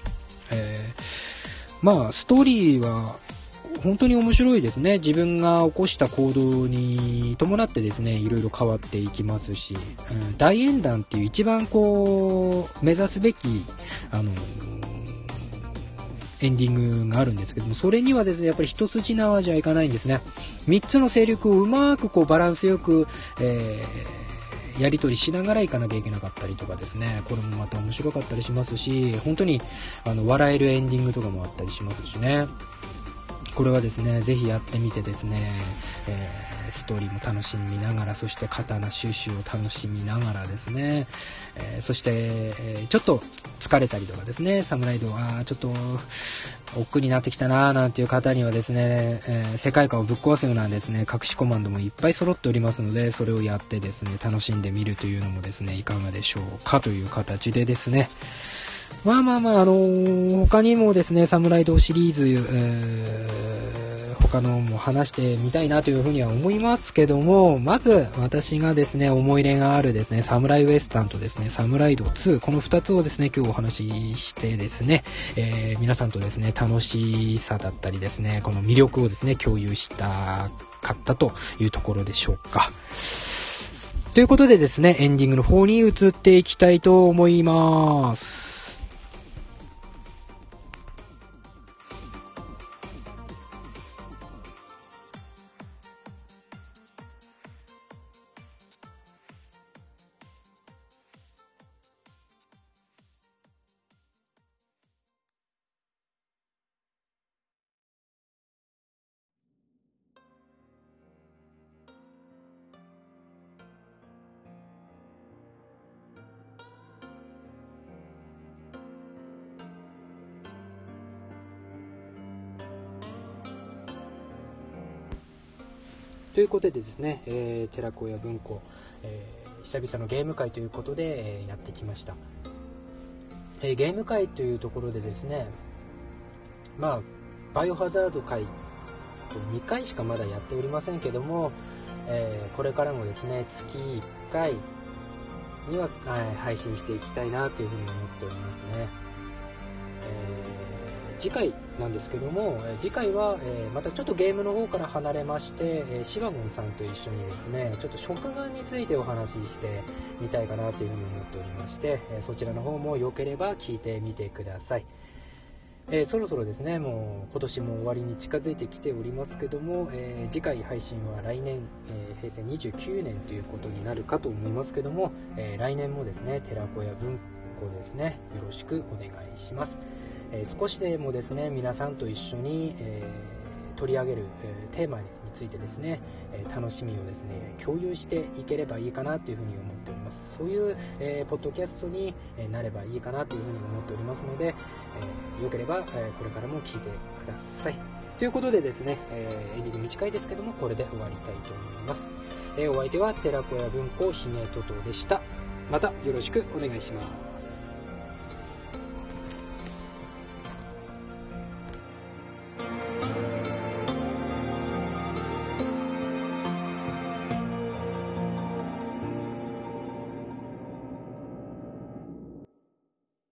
えー、まあストーリーは本当に面白いですね自分が起こした行動に伴ってですねいろいろ変わっていきますし、うん、大演談っていう一番こう目指すべきあのエンディングがあるんですけども、それにはですね、やっぱり一筋縄じゃいかないんですね。3つの勢力をうまくこうバランスよく、えー、やり取りしながら行かなきゃいけなかったりとかですね、これもまた面白かったりしますし、本当にあの笑えるエンディングとかもあったりしますしね。これはですね、ぜひやってみてですね、えー、ストーリーも楽しみながら、そして刀収集を楽しみながらですね、えー、そして、えー、ちょっと疲れたりとかですね、サムライドはちょっと億劫になってきたなーなんていう方にはですね、え世界観をぶっ壊すようなですね、隠しコマンドもいっぱい揃っておりますので、それをやってですね、楽しんでみるというのもですね、いかがでしょうかという形でですね、まあまあまあ、あのー、他にもですね、サムライドシリーズ、えー、他のも話してみたいなというふうには思いますけども、まず私がですね、思い入れがあるですね、サムライウエスタンとですね、サムライド2、この2つをですね、今日お話ししてですね、えー、皆さんとですね、楽しさだったりですね、この魅力をですね、共有したかったというところでしょうか。ということでですね、エンディングの方に移っていきたいと思います。ということでですね、えー、寺子屋文庫、えー、久々のゲーム会ということで、えー、やってきました、えー、ゲーム会というところでですねまあバイオハザード会2回しかまだやっておりませんけども、えこれからもですね月1回には、はい、配信していきたいなというふうに思っておりますね、次回なんですけども、え次回は、えまたちょっとゲームの方から離れまして、えシバゴンさんと一緒にですねちょっと食玩についてお話ししてみたいかなというふうに思っておりまして、えそちらの方も良ければ聞いてみてください。えー、そろそろですねもう今年も終わりに近づいてきておりますけども、えー、次回配信は来年、えー、平成29年ということになるかと思いますけども、え来年もですね寺子屋文庫ですねよろしくお願いします。えー、少しでもですね皆さんと一緒に、えー、取り上げる、え、テーマについてですね、え楽しみをですね共有していければいいかなというふうに思っております。そういう、えポッドキャストになればいいかなというふうに思っておりますので、えよければ、えこれからも聞いてください。ということでですね、えー、エンディング短いですけどもこれで終わりたいと思います、えお相手は寺子屋文庫姫トトでした。またよろしくお願いします。